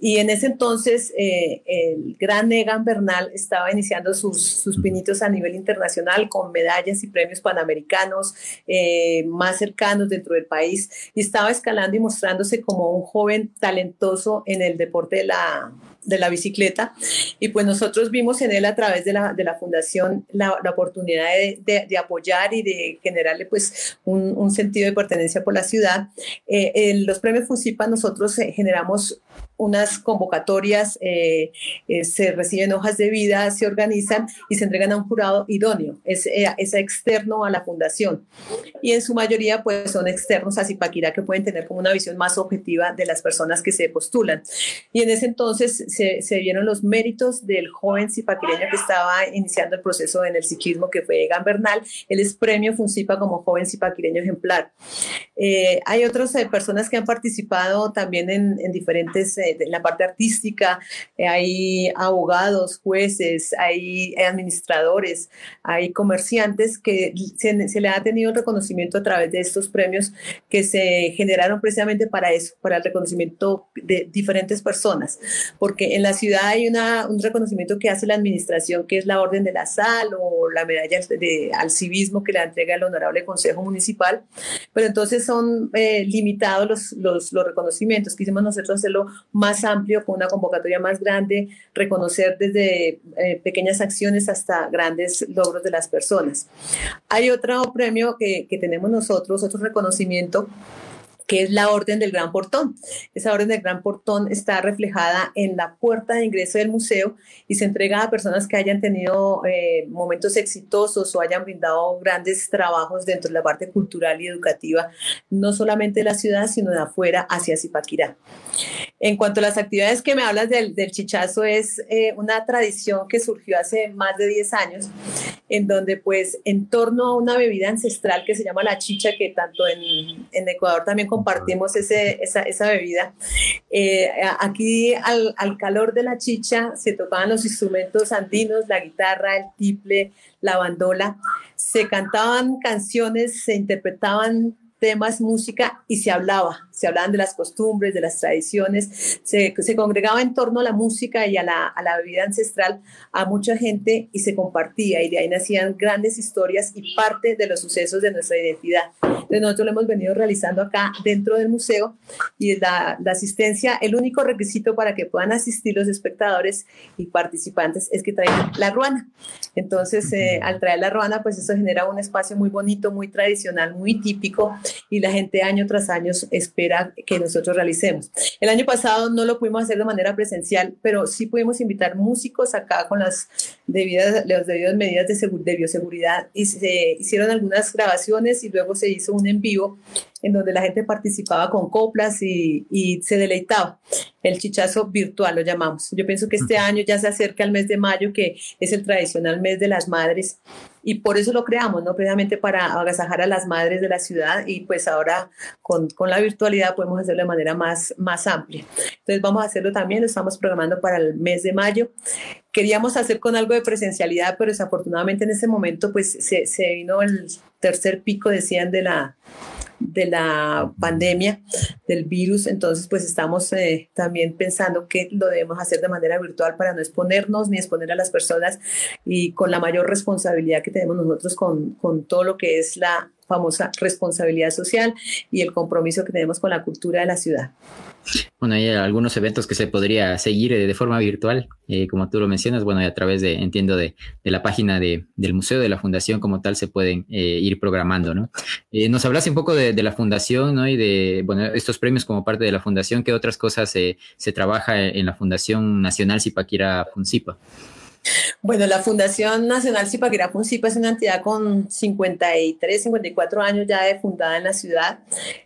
Y en ese entonces eh, el gran Egan Bernal estaba iniciando sus, sus, pinitos a nivel internacional con medallas y premios panamericanos eh, más cercanos dentro del país. Y estaba escalando y mostrándose como un joven talentoso en el deporte de la de la bicicleta y pues nosotros vimos en él a través de la, de la fundación la, la oportunidad de, de, apoyar y de generarle pues un, un, sentido de pertenencia por la ciudad. Eh, en los premios FUNCIPA nosotros eh, generamos unas convocatorias, eh, eh, se reciben hojas de vida, se organizan y se entregan a un jurado idóneo, es, eh, es, externo a la fundación. Y en su mayoría pues son externos a Zipaquirá que pueden tener como una visión más objetiva de las personas que se postulan. Y en ese entonces se, se vieron los méritos del joven zipaquireño que estaba iniciando el proceso en el ciclismo que fue Egan Bernal. Él es premio Funcipa como joven zipaquireño ejemplar. hay otras personas que han participado también en, en diferentes en la parte artística, eh, hay abogados, jueces, hay administradores, hay comerciantes que se, se, le ha tenido el reconocimiento a través de estos premios que se generaron precisamente para eso, para el reconocimiento de diferentes personas, porque en la ciudad hay una, un reconocimiento que hace la administración, que es la Orden de la Sal o la medalla de, al civismo que le entrega el Honorable Consejo Municipal, pero entonces son eh, limitados los, los, los reconocimientos. Quisimos nosotros hacerlo más amplio, con una convocatoria más grande, reconocer desde eh, pequeñas acciones hasta grandes logros de las personas. Hay otro premio que, que tenemos nosotros, otro reconocimiento es la Orden del Gran Portón. Esa Orden del Gran Portón está reflejada en la puerta de ingreso del museo y se entrega a personas que hayan tenido eh, momentos exitosos o hayan brindado grandes trabajos dentro de la parte cultural y educativa, no solamente de la ciudad, sino de afuera hacia Zipaquirá. En cuanto a las actividades que me hablas del, del chichazo, es eh, una tradición que surgió hace más de 10 años, en donde pues en torno a una bebida ancestral que se llama la chicha, que tanto en Ecuador también compartimos ese, esa, esa, bebida. Eh, aquí al, al, calor de la chicha se tocaban los instrumentos andinos, la guitarra, el tiple, la bandola, se cantaban canciones, se interpretaban temas, música y se hablaba, se hablaban de las costumbres, de las tradiciones, se, se congregaba en torno a la música y a la, a la, bebida ancestral a mucha gente y se compartía y de ahí nacían grandes historias y parte de los sucesos de nuestra identidad. Entonces nosotros lo hemos venido realizando acá dentro del museo y la, la asistencia, el único requisito para que puedan asistir los espectadores y participantes es que traigan la ruana. Entonces eh, al traer la ruana pues eso genera un espacio muy bonito, muy tradicional, muy típico y la gente año tras año espera que nosotros realicemos. El año pasado no lo pudimos hacer de manera presencial, pero sí pudimos invitar músicos acá con las debidas, las debidas medidas de, de bioseguridad y se hicieron algunas grabaciones y luego se hizo un en vivo en donde la gente participaba con coplas y, y, se deleitaba. El chichazo virtual lo llamamos. Yo pienso que este año ya se acerca el mes de mayo, que es el tradicional mes de las madres, y por eso lo creamos, ¿no? Precisamente para agasajar a las madres de la ciudad y pues ahora con, con la virtualidad podemos hacerlo de manera más, más amplia. Entonces vamos a hacerlo también, lo estamos programando para el mes de mayo. Queríamos hacer con algo de presencialidad, pero desafortunadamente en ese momento pues se, se vino el tercer pico, decían, de la, de la pandemia, del virus. Entonces, pues estamos eh, también pensando que lo debemos hacer de manera virtual para no exponernos ni exponer a las personas y con la mayor responsabilidad que tenemos nosotros con, con todo lo que es la famosa responsabilidad social y el compromiso que tenemos con la cultura de la ciudad. Bueno, hay algunos eventos que se podría seguir eh, de forma virtual, eh, como tú lo mencionas, bueno, y a través de, entiendo, de, la página de, del museo, de la fundación como tal, se pueden eh, ir programando, ¿no? Nos hablaste un poco de, de, la fundación, ¿no? Y de, bueno, estos premios como parte de la fundación, ¿qué otras cosas se trabaja en la Fundación Nacional Zipaquira Funcipa? Bueno, la Fundación Nacional Zipaquirá Funcipa es una entidad con 53, 54 años ya de fundada en la ciudad.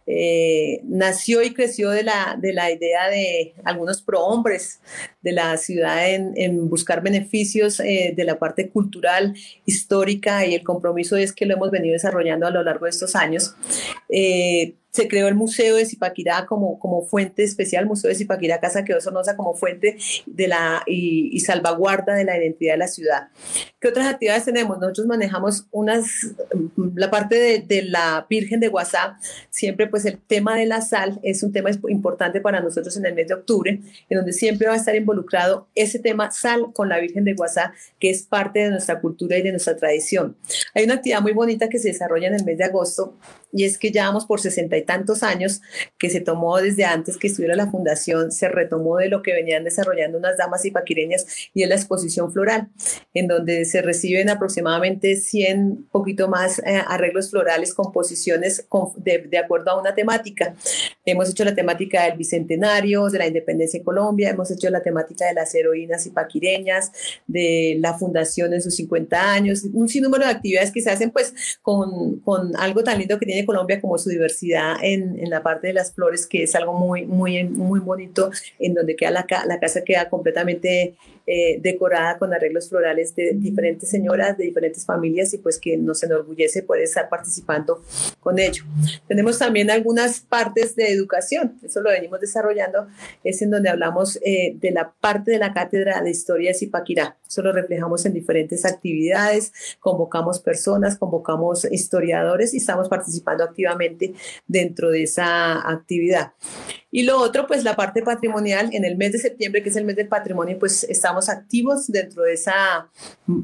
Eh, nació y creció de la, de la idea de algunos prohombres de la ciudad en, buscar beneficios eh, de la parte cultural, histórica y el compromiso es que lo hemos venido desarrollando a lo largo de estos años. Eh, se creó el Museo de Zipaquirá como, como fuente especial, Museo de Zipaquirá, Casa Quedó Sonosa, como fuente de la, y, salvaguarda de la identidad de la ciudad. ¿Qué otras actividades tenemos? Nosotros manejamos unas, la parte de, de la Virgen de WhatsApp, siempre pues el tema de la sal es un tema importante para nosotros en el mes de octubre, en donde siempre va a estar involucrado ese tema sal con la Virgen de WhatsApp, que es parte de nuestra cultura y de nuestra tradición. Hay una actividad muy bonita que se desarrolla en el mes de agosto y es que ya vamos por sesenta y tantos años que se tomó desde antes que estuviera la fundación, se retomó de lo que venían desarrollando unas damas y paquireñas y es la exposición floral, en donde se reciben aproximadamente 100, poquito más eh, arreglos florales, composiciones de, de, acuerdo a una temática. Hemos hecho la temática del bicentenario, de la independencia en Colombia, hemos hecho la temática de las heroínas y paquireñas, de la fundación en sus 50 años, un sinnúmero de actividades que se hacen pues con, con algo tan lindo que tiene Colombia como su diversidad en, en, la parte de las flores, que es algo muy, muy, muy bonito, en donde queda la, la casa queda completamente eh, decorada con arreglos florales de diferentes señoras, de diferentes familias y pues que nos enorgullece poder estar participando con ello. Tenemos también algunas partes de educación, eso lo venimos desarrollando, es en donde hablamos eh, de la parte de la cátedra de historia de Zipaquirá. Eso lo reflejamos en diferentes actividades, convocamos personas, convocamos historiadores y estamos participando activamente dentro de esa actividad. Y lo otro, pues la parte patrimonial, en el mes de septiembre, que es el mes del patrimonio, pues estamos activos dentro de esa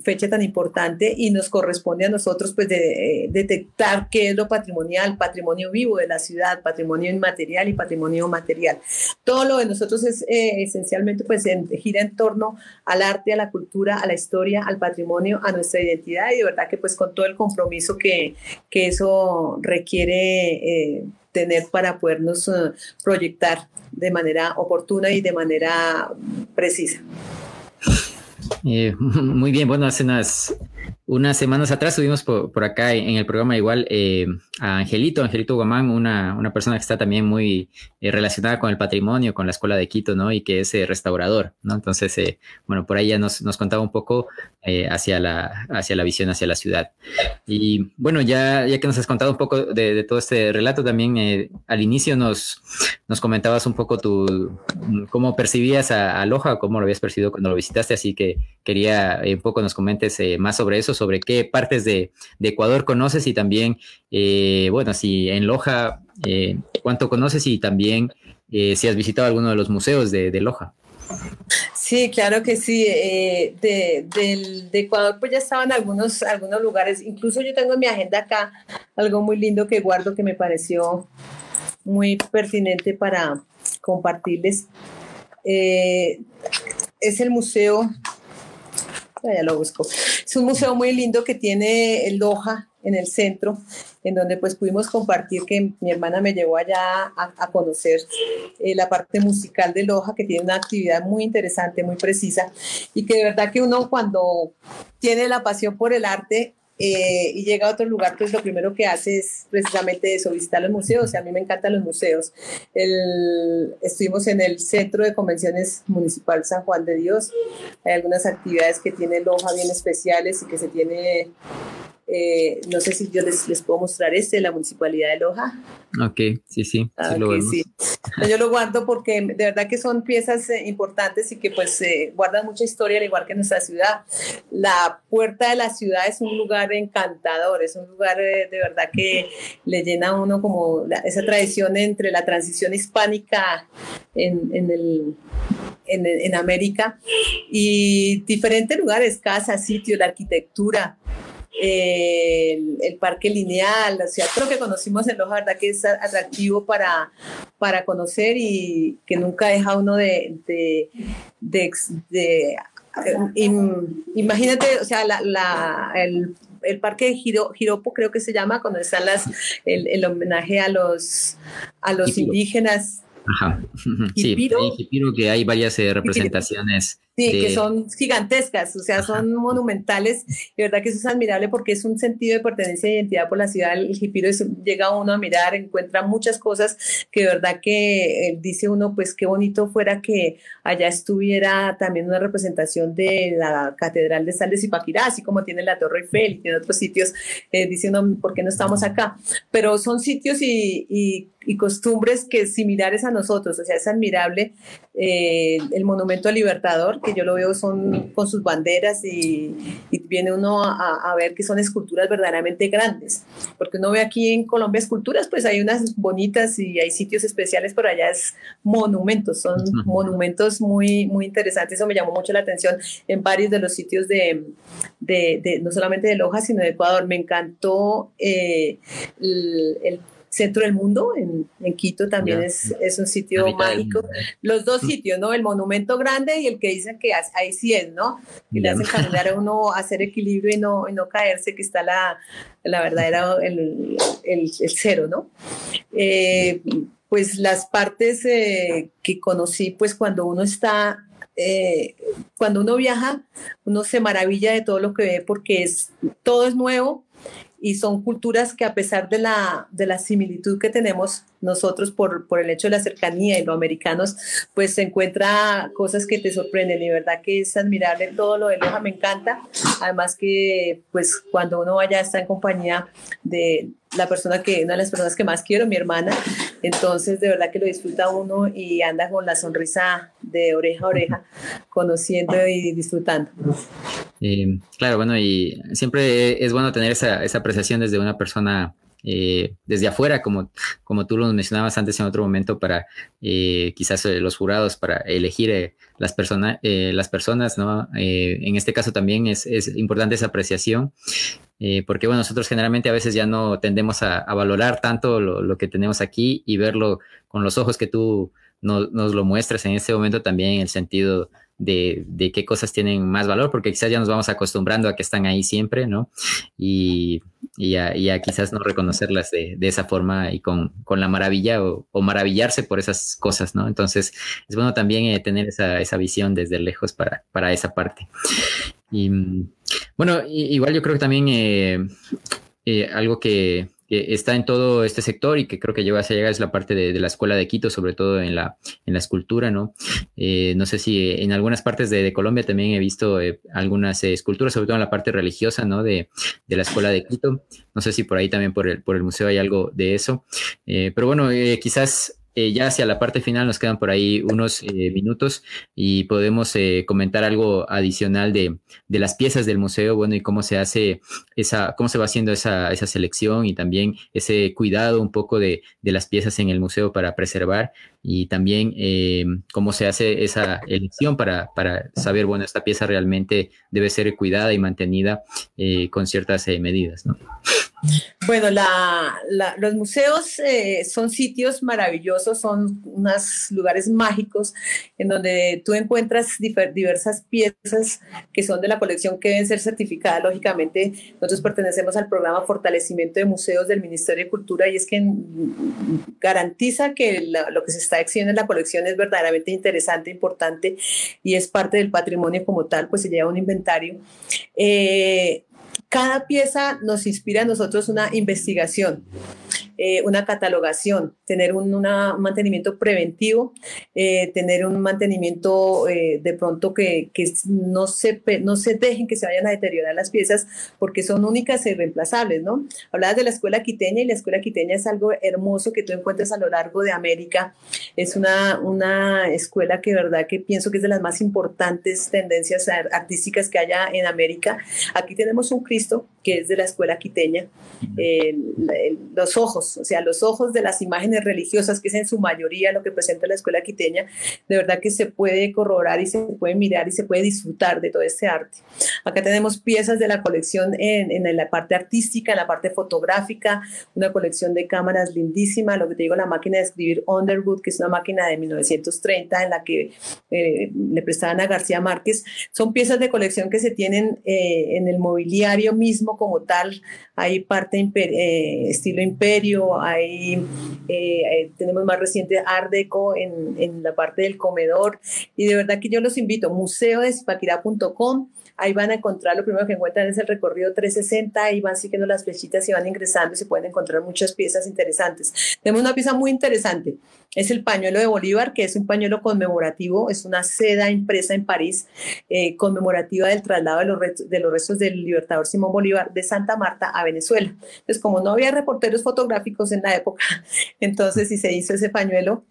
fecha tan importante y nos corresponde a nosotros pues de, eh, detectar qué es lo patrimonial, patrimonio vivo de la ciudad, patrimonio inmaterial y patrimonio material. Todo lo de nosotros es eh, esencialmente pues gira en torno al arte, a la cultura, a la historia, al patrimonio, a nuestra identidad y de verdad que pues con todo el compromiso que, que eso requiere. Eh, tener para podernos eh, proyectar de manera oportuna y de manera precisa. Eh, muy bien, bueno, hace unas unas semanas atrás tuvimos por, acá en el programa igual eh, a Angelito, Angelito Guamán, una, una, persona que está también muy eh, relacionada con el patrimonio, con la Escuela de Quito, ¿no? Y que es eh, restaurador, ¿no? Entonces, bueno, por ahí ya nos, nos contaba un poco hacia, la, hacia la visión hacia la ciudad. Y bueno, ya, ya que nos has contado un poco de, todo este relato, también al inicio nos, nos comentabas un poco tu, cómo percibías a, a Loja, cómo lo habías percibido cuando lo visitaste, así que quería un poco nos comentes más sobre eso sobre qué partes de, Ecuador conoces y también, eh, bueno, si en Loja, eh, cuánto conoces y también eh, si has visitado alguno de los museos de, Loja. Sí, claro que sí. de, Ecuador pues ya estaban algunos, algunos lugares. Incluso yo tengo en mi agenda acá algo muy lindo que guardo que me pareció muy pertinente para compartirles. es el Museo ya lo busco. Es un museo muy lindo que tiene Loja en el centro, en donde pues pudimos compartir que mi hermana me llevó allá a, conocer eh, la parte musical de Loja, que tiene una actividad muy interesante, muy precisa, y que de verdad que uno cuando tiene la pasión por el arte, eh, y llega a otro lugar, pues lo primero que hace es precisamente eso, visitar los museos. a mí me encantan los museos. estuvimos en el Centro de Convenciones Municipal San Juan de Dios. Hay algunas actividades que tiene Loja bien especiales y que se tiene eh, no sé si yo les, les, puedo mostrar este, la Municipalidad de Loja. Ok, sí, sí. Ah, yo lo guardo porque de verdad que son piezas eh, importantes y que pues eh, guardan mucha historia, al igual que nuestra ciudad. La puerta de la ciudad es un lugar encantador, es un lugar de verdad que le llena a uno como esa tradición entre la transición hispánica en, en el en, en, América y diferentes lugares, casas, sitios, la arquitectura, el, parque lineal, o sea, creo que conocimos en Loja, verdad que es atractivo para, para conocer y que nunca deja uno de, de, de, imagínate, o sea, la, el, el, parque de Giro, Giropo creo que se llama, cuando están las, el, el homenaje a los, a los indígenas. Ajá. Sí, Jipiro, que hay varias eh, representaciones Sí, que son gigantescas, o sea, son monumentales. De verdad que eso es admirable porque es un sentido de pertenencia e identidad por la ciudad. El Jipiro llega uno a mirar, encuentra muchas cosas que de verdad que eh, dice uno, pues qué bonito fuera que allá estuviera también una representación de la Catedral de Sal de Zipaquirá, así como tiene la Torre Eiffel y tiene otros sitios. Eh, dice uno, ¿por qué no estamos acá? Pero son sitios y, y y costumbres que similares a nosotros. O sea, es admirable eh, el monumento al Libertador, que yo lo veo son con sus banderas y, viene uno a, ver que son esculturas verdaderamente grandes. Porque uno ve aquí en Colombia esculturas, pues hay unas bonitas y hay sitios especiales, pero allá es monumentos, son monumentos muy, muy interesantes. Eso me llamó mucho la atención en varios de los sitios de, de, no solamente de Loja, sino de Ecuador. Me encantó eh, el, el centro del mundo, en, Quito también es, es, un sitio mágico. Los dos sitios, ¿no? El monumento grande y el que dicen que ahí sí es, ¿no? Y le hacen caminar a uno hacer equilibrio y no, y no caerse, que está la, la verdadera, el, el, el cero, ¿no? Eh, pues las partes eh, que conocí, pues cuando uno está eh, cuando uno viaja, uno se maravilla de todo lo que ve porque es, todo es nuevo, y son culturas que a pesar de la, de la similitud que tenemos nosotros por, por el hecho de la cercanía y los americanos, pues se encuentra cosas que te sorprenden y verdad que es admirable todo lo de Loja, me encanta. Además que pues cuando uno vaya está en compañía de la persona que, una de las personas que más quiero, mi hermana, entonces de verdad que lo disfruta uno y anda con la sonrisa de oreja a oreja, conociendo y disfrutando. claro, bueno, y siempre es bueno tener esa, esa apreciación desde una persona eh, desde afuera, como, como tú lo mencionabas antes en otro momento, para eh, quizás eh, los jurados, para elegir las, personas las personas, ¿no? en este caso también es, es importante esa apreciación, porque bueno, nosotros generalmente a veces ya no tendemos a, valorar tanto lo, lo, que tenemos aquí y verlo con los ojos que tú nos lo muestras en este momento también en el sentido de, de, qué cosas tienen más valor, porque quizás ya nos vamos acostumbrando a que están ahí siempre, ¿no? Y, y, a, quizás no reconocerlas de, de esa forma y con, con la maravilla o, maravillarse por esas cosas, ¿no? Entonces es bueno también eh, tener esa, esa, visión desde lejos para, para esa parte. Y bueno, igual yo creo que también eh, eh, algo que, está en todo este sector y que creo que llega a llegar es la parte de, la escuela de Quito, sobre todo en la, en la escultura, ¿no? Eh, no sé si en algunas partes de, Colombia también he visto eh, algunas eh, esculturas, sobre todo en la parte religiosa, ¿no? De, de, la escuela de Quito. No sé si por ahí también por el, por el museo hay algo de eso. pero bueno, quizás eh, ya hacia la parte final nos quedan por ahí unos eh, minutos y podemos eh, comentar algo adicional de, de, las piezas del museo, bueno, y cómo se hace esa, cómo se va haciendo esa, esa selección y también ese cuidado un poco de, de las piezas en el museo para preservar y también cómo se hace esa elección para, para, saber, bueno, esta pieza realmente debe ser cuidada y mantenida con ciertas medidas, ¿no? Bueno, los museos eh, son sitios maravillosos, son unos lugares mágicos en donde tú encuentras diversas piezas que son de la colección que deben ser certificadas. Lógicamente, nosotros pertenecemos al programa Fortalecimiento de Museos del Ministerio de Cultura y es que garantiza que lo que se está la colección es verdaderamente interesante, importante y es parte del patrimonio como tal, pues se lleva un inventario. Eh, cada pieza nos inspira a nosotros una investigación. Eh, una catalogación, tener un, mantenimiento preventivo, eh, tener un mantenimiento eh, de pronto que, que, no, se, no se dejen que se vayan a deteriorar las piezas porque son únicas e irreemplazables, ¿no? Hablabas de la escuela quiteña y la escuela quiteña es algo hermoso que tú encuentras a lo largo de América. Es una, una escuela que, verdad, que pienso que es de las más importantes tendencias artísticas que haya en América. Aquí tenemos un Cristo que es de la escuela quiteña, los ojos o sea, los ojos de las imágenes religiosas, que es en su mayoría lo que presenta la escuela quiteña, de verdad que se puede corroborar y se puede mirar y se puede disfrutar de todo este arte. Acá tenemos piezas de la colección en, en la parte artística, en la parte fotográfica, una colección de cámaras lindísima, lo que te digo, la máquina de escribir Underwood, que es una máquina de 1930 en la que eh, le prestaban a García Márquez. Son piezas de colección que se tienen eh, en el mobiliario mismo como tal. Hay parte eh, estilo imperio, castillo, hay, eh, tenemos más reciente Art Deco en, la parte del comedor. Y de verdad que yo los invito, museodesipaquirá.com Ahí van a encontrar, lo primero que encuentran es el recorrido 360, ahí van siguiendo las flechitas y van ingresando y se pueden encontrar muchas piezas interesantes. Tenemos una pieza muy interesante, es el pañuelo de Bolívar, que es un pañuelo conmemorativo, es una seda impresa en París, eh, conmemorativa del traslado de los, de los restos del libertador Simón Bolívar de Santa Marta a Venezuela. Entonces, como no había reporteros fotográficos en la época, entonces si se hizo ese pañuelo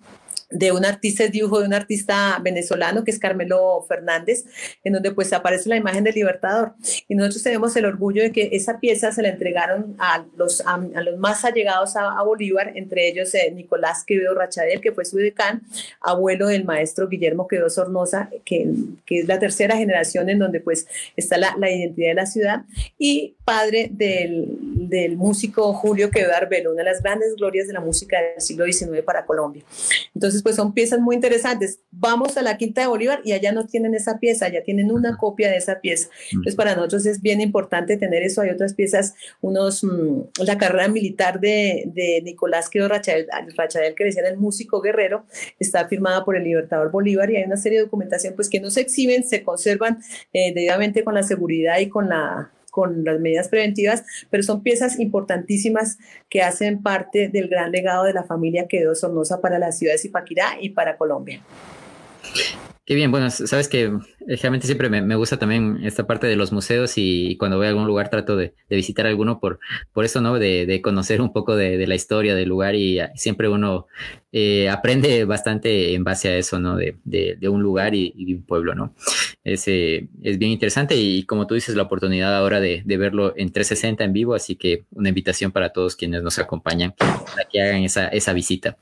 de un artista, es dibujo de un artista venezolano que es Carmelo Fernández, en donde pues aparece la imagen del Libertador. Y nosotros tenemos el orgullo de que esa pieza se la entregaron a los, a, los más allegados a, Bolívar, entre ellos eh, Nicolás Quevedo Rachadel, que fue su decán, abuelo del maestro Guillermo Quevedo Sornosa, que, que es la tercera generación en donde pues está la, la identidad de la ciudad, y padre del, del músico Julio Quevedo Arbelo, una de las grandes glorias de la música del siglo XIX para Colombia. Entonces, pues son piezas muy interesantes. Vamos a la Quinta de Bolívar y allá no tienen esa pieza, ya tienen una copia de esa pieza. Entonces para nosotros es bien importante tener eso. Hay otras piezas, unos, mm, la carrera militar de, de Nicolás Quedo Rachadel, Rachadel, que decían el músico guerrero, está firmada por el Libertador Bolívar y hay una serie de documentación pues que no se exhiben, se conservan eh, debidamente con la seguridad y con la con las medidas preventivas, pero son piezas importantísimas que hacen parte del gran legado de la familia que dio Sornosa para la ciudad de Zipaquirá y para Colombia. Qué bien, bueno, sabes que realmente siempre me, gusta también esta parte de los museos y cuando voy a algún lugar trato de, visitar alguno por, por eso, ¿no? De, conocer un poco de, la historia del lugar y siempre uno eh, aprende bastante en base a eso, ¿no? De, un lugar y, de un pueblo, ¿no? Es, eh, es bien interesante y como tú dices, la oportunidad ahora de, verlo en 360 en vivo, así que una invitación para todos quienes nos acompañan para que hagan esa, esa visita.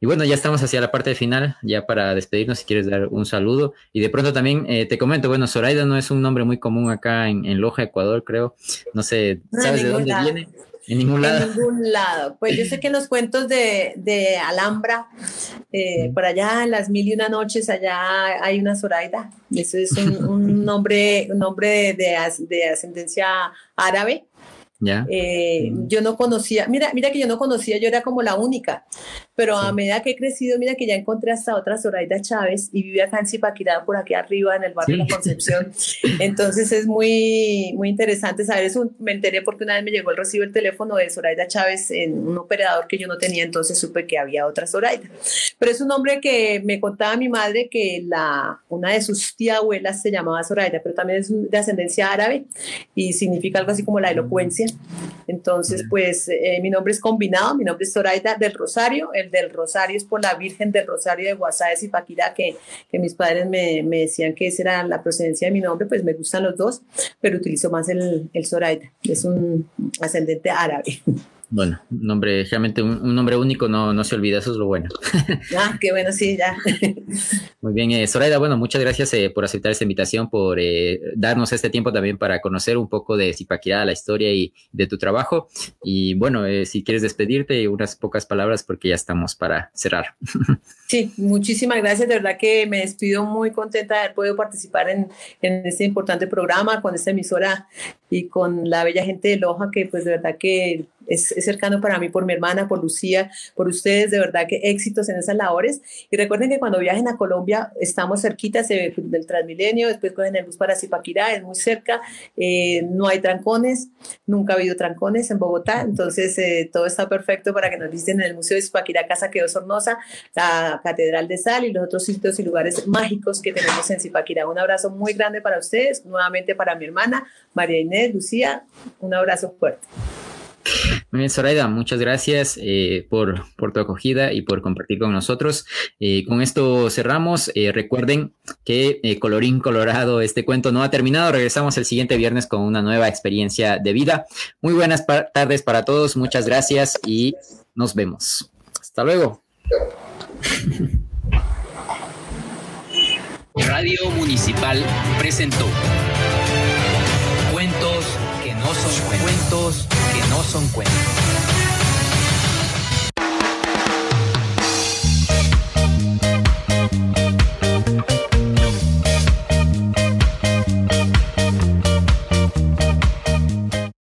Y bueno, ya estamos hacia la parte final, ya para despedirnos, si quieres dar un saludo y de pronto también... Eh, te comento, bueno, Zoraida no es un nombre muy común acá en, Loja, Ecuador, creo. No sé, ¿sabes de dónde viene? En ningún lado. En ningún lado. Pues yo sé que en los cuentos de, Alhambra, eh, por allá en las mil y una noches, allá hay una Zoraida. Eso es un, nombre, un nombre de, de ascendencia árabe. Eh, yo no conocía, mira, mira que yo no conocía, yo era como la única, pero a medida que he crecido, mira que ya encontré hasta otra Zoraida Chávez y vive acá en Zipaquirá, por aquí arriba, en el barrio de la Concepción. Entonces es muy, muy interesante saber eso. Me enteré porque una vez me llegó el recibo el teléfono de Zoraida Chávez en un operador que yo no tenía, entonces supe que había otra Zoraida. Pero es un nombre que me contaba mi madre que la, una de sus tía abuelas se llamaba Zoraida, pero también es de ascendencia árabe y significa algo así como la elocuencia. Entonces, pues eh, mi nombre es combinado, mi nombre es Zoraida del Rosario, el del Rosario es por la Virgen del Rosario de Guasáez y Paquirá, que, que mis padres me, me, decían que esa era la procedencia de mi nombre, pues me gustan los dos, pero utilizo más el, el Zoraida, es un ascendente árabe. Bueno, nombre, realmente un, nombre único no, no se olvida, eso es lo bueno. Ah, qué bueno, sí, ya. Muy bien, eh, Zoraida, bueno, muchas gracias eh, por aceptar esta invitación, por eh, darnos este tiempo también para conocer un poco de Zipaquirá, la historia y de tu trabajo. Y bueno, eh, si quieres despedirte, unas pocas palabras porque ya estamos para cerrar. Sí, muchísimas gracias. De verdad que me despido muy contenta de haber podido participar en, en este importante programa con esta emisora y con la bella gente de Loja, que pues de verdad que es, cercano para mí por mi hermana, por Lucía, por ustedes, de verdad que éxitos en esas labores. Y recuerden que cuando viajen a Colombia estamos cerquita del Transmilenio, después cogen el bus para Zipaquirá, es muy cerca, eh, no hay trancones, nunca ha habido trancones en Bogotá, entonces eh, todo está perfecto para que nos visiten en el Museo de Zipaquirá, Casa Quedó Sornosa, la Catedral de Sal y los otros sitios y lugares mágicos que tenemos en Zipaquirá. Un abrazo muy grande para ustedes, nuevamente para mi hermana María Inés, Lucía, un abrazo fuerte. Muy bien, Zoraida, muchas gracias eh, por, tu acogida y por compartir con nosotros. Eh, con esto cerramos. Eh, recuerden que colorín colorado, este cuento no ha terminado. Regresamos el siguiente viernes con una nueva experiencia de vida. Muy buenas tardes para todos, muchas gracias y nos vemos. Hasta luego. Radio Municipal presentó Cuentos que no son cuentos, son cuentos.